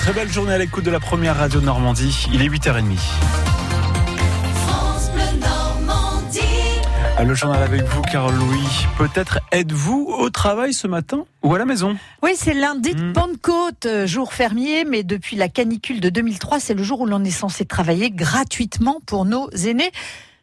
Très belle journée à l'écoute de la première radio de Normandie. Il est 8h30. Le journal avec vous, Carole Louis. Peut-être êtes-vous au travail ce matin ou à la maison Oui, c'est lundi de Pentecôte, euh, jour fermier, mais depuis la canicule de 2003, c'est le jour où l'on est censé travailler gratuitement pour nos aînés.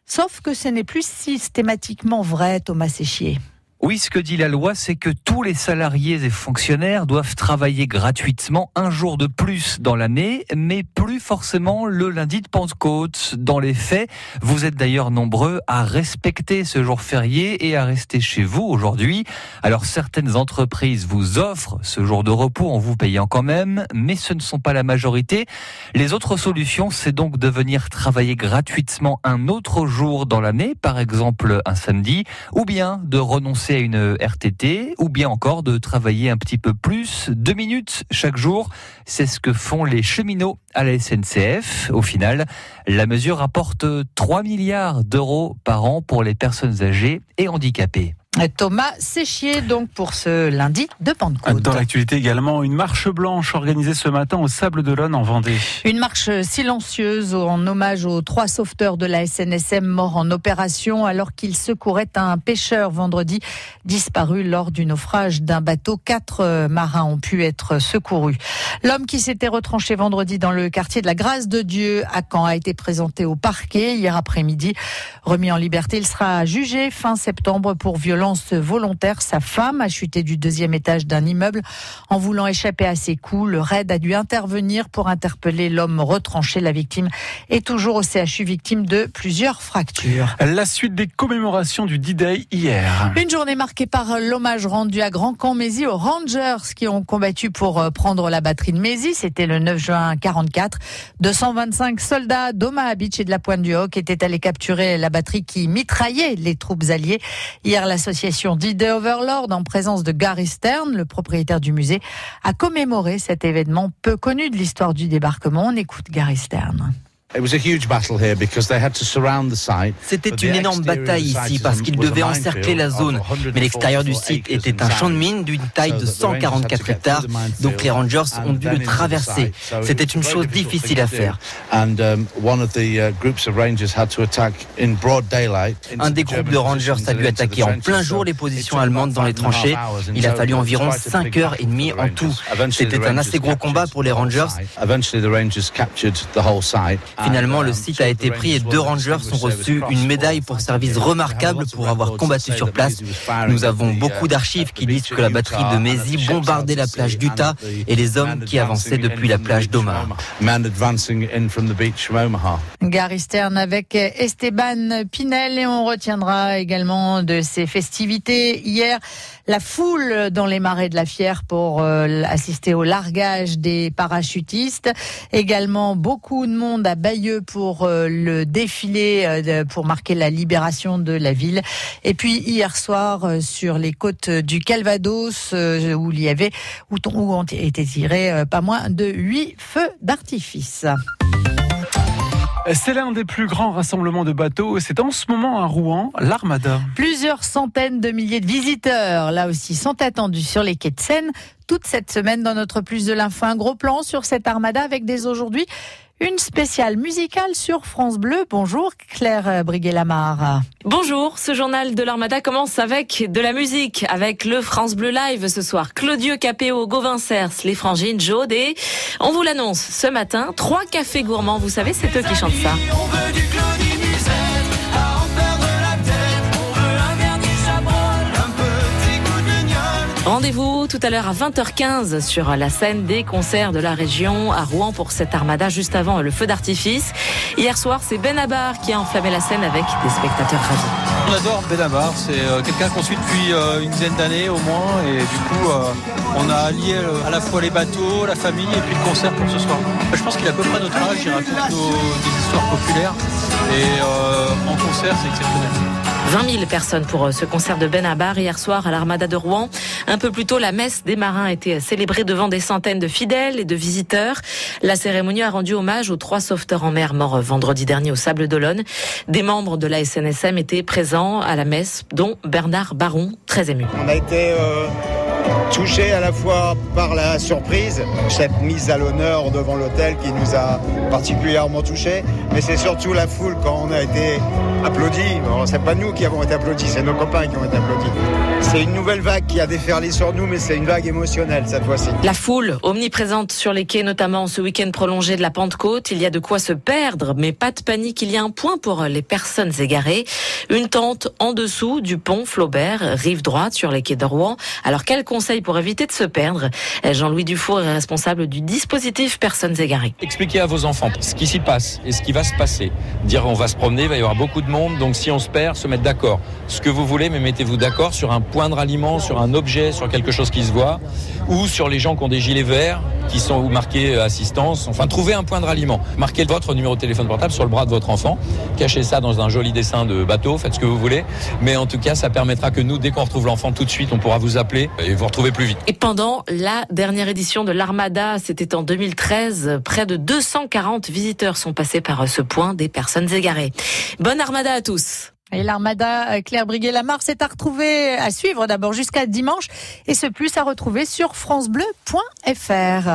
Sauf que ce n'est plus systématiquement vrai, Thomas Séchier. Oui, ce que dit la loi, c'est que tous les salariés et fonctionnaires doivent travailler gratuitement un jour de plus dans l'année, mais plus forcément le lundi de Pentecôte. Dans les faits, vous êtes d'ailleurs nombreux à respecter ce jour férié et à rester chez vous aujourd'hui. Alors certaines entreprises vous offrent ce jour de repos en vous payant quand même, mais ce ne sont pas la majorité. Les autres solutions, c'est donc de venir travailler gratuitement un autre jour dans l'année, par exemple un samedi, ou bien de renoncer à une RTT ou bien encore de travailler un petit peu plus, deux minutes chaque jour. C'est ce que font les cheminots à la SNCF. Au final, la mesure apporte 3 milliards d'euros par an pour les personnes âgées et handicapées. Thomas Séchier, donc pour ce lundi de Pentecôte. Dans l'actualité également, une marche blanche organisée ce matin au Sable d'Olonne en Vendée. Une marche silencieuse en hommage aux trois sauveteurs de la SNSM morts en opération alors qu'ils secouraient un pêcheur vendredi disparu lors du naufrage d'un bateau. Quatre euh, marins ont pu être secourus. L'homme qui s'était retranché vendredi dans le quartier de la Grâce de Dieu à Caen a été présenté au parquet hier après-midi. Remis en liberté, il sera jugé fin septembre pour violence volontaire. Sa femme a chuté du deuxième étage d'un immeuble en voulant échapper à ses coups. Le raid a dû intervenir pour interpeller l'homme retranché. La victime est toujours au CHU victime de plusieurs fractures. La suite des commémorations du D-Day hier. Une journée marquée par l'hommage rendu à Grand Camp Mézy aux Rangers qui ont combattu pour euh, prendre la batterie de Mézy. C'était le 9 juin 44. 225 soldats d'Omaha Beach et de la Pointe du Hoc étaient allés capturer la batterie qui mitraillait les troupes alliées. Hier, l'association l'association d'Idée Overlord, en présence de Gary Stern, le propriétaire du musée, a commémoré cet événement peu connu de l'histoire du débarquement. On écoute Gary Stern. C'était une énorme bataille ici parce qu'ils devaient encercler la zone. Mais l'extérieur du site était un champ de mine d'une taille de 144 hectares, donc les Rangers ont dû le traverser. C'était une chose difficile à faire. Un des groupes de Rangers a dû attaquer en plein jour les positions allemandes dans les tranchées. Il a fallu environ 5 heures et demie en tout. C'était un assez gros combat pour les Rangers. Finalement, le site a été pris et deux rangers sont reçus une médaille pour service remarquable pour avoir combattu sur place. Nous avons beaucoup d'archives qui disent que la batterie de Mézi bombardait la plage d'Utah et les hommes qui avançaient depuis la plage d'Omaha. Gary Stern avec Esteban Pinel et on retiendra également de ces festivités hier la foule dans les marais de la Fière pour euh, assister au largage des parachutistes. Également beaucoup de monde à Bayeux pour euh, le défilé euh, pour marquer la libération de la ville. Et puis hier soir sur les côtes du Calvados où il y avait où, ont été tirés pas moins de huit feux d'artifice. C'est l'un des plus grands rassemblements de bateaux. C'est en ce moment à Rouen, l'Armada. Plusieurs centaines de milliers de visiteurs, là aussi, sont attendus sur les quais de Seine toute cette semaine dans notre Plus de l'Info. Un gros plan sur cette Armada avec dès aujourd'hui une spéciale musicale sur France Bleu. Bonjour Claire Briguet-Lamar. Bonjour, ce journal de l'Armada commence avec de la musique, avec le France Bleu Live ce soir. Claudio Capéo, Gauvin Cers, les Frangines, Jaude et on vous l'annonce ce matin, trois cafés gourmands, vous savez, c'est eux qui chantent ça. Rendez-vous tout à l'heure à 20h15 sur la scène des concerts de la région à Rouen pour cette armada juste avant le feu d'artifice. Hier soir, c'est Benabar qui a enflammé la scène avec des spectateurs ravis. On adore Benabar, c'est euh, quelqu'un qu'on suit depuis euh, une dizaine d'années au moins et du coup euh, on a allié à la fois les bateaux, la famille et puis le concert pour ce soir. Je pense qu'il a à peu près notre âge, il raconte des histoires populaires et en concert c'est exceptionnel. 20 000 personnes pour euh, ce concert de Benabar hier soir à l'Armada de Rouen. Un peu plus tôt, la messe des marins a été célébrée devant des centaines de fidèles et de visiteurs. La cérémonie a rendu hommage aux trois sauveteurs en mer morts vendredi dernier au Sable d'Olonne. Des membres de la SNSM étaient présents à la messe, dont Bernard Baron, très ému. Euh, touché à la fois par la surprise, cette mise à l'honneur devant l'hôtel qui nous a particulièrement touchés, mais c'est surtout la foule quand on a été applaudi. c'est pas nous qui avons été applaudis, c'est nos copains qui ont été applaudis. C'est une nouvelle vague qui a déferlé sur nous, mais c'est une vague émotionnelle cette fois-ci. La foule omniprésente sur les quais, notamment ce week-end prolongé de la Pentecôte, il y a de quoi se perdre, mais pas de panique, il y a un point pour les personnes égarées. Une tente en dessous du pont Flaubert, rive droite sur les quais de Rouen. Alors conseil pour éviter de se perdre Jean-Louis Dufour est responsable du dispositif Personnes égarées. Expliquez à vos enfants ce qui s'y passe et ce qui va se passer. Dire on va se promener, il va y avoir beaucoup de monde, donc si on se perd, se mettre d'accord. Ce que vous voulez, mais mettez-vous d'accord sur un point de ralliement, sur un objet, sur quelque chose qui se voit, ou sur les gens qui ont des gilets verts, qui sont marqués euh, assistance. Enfin, trouvez un point de ralliement. Marquez votre numéro de téléphone portable sur le bras de votre enfant. Cachez ça dans un joli dessin de bateau. Faites ce que vous voulez. Mais en tout cas, ça permettra que nous, dès qu'on retrouve l'enfant tout de suite, on pourra vous appeler et vous retrouver plus vite. Et pendant la dernière édition de l'Armada, c'était en 2013, près de 240 visiteurs sont passés par ce point des personnes égarées. Bonne Armada à tous. Et l'armada euh, Claire Briguet-Lamar c'est à retrouver, à suivre d'abord jusqu'à dimanche et ce plus à retrouver sur francebleu.fr.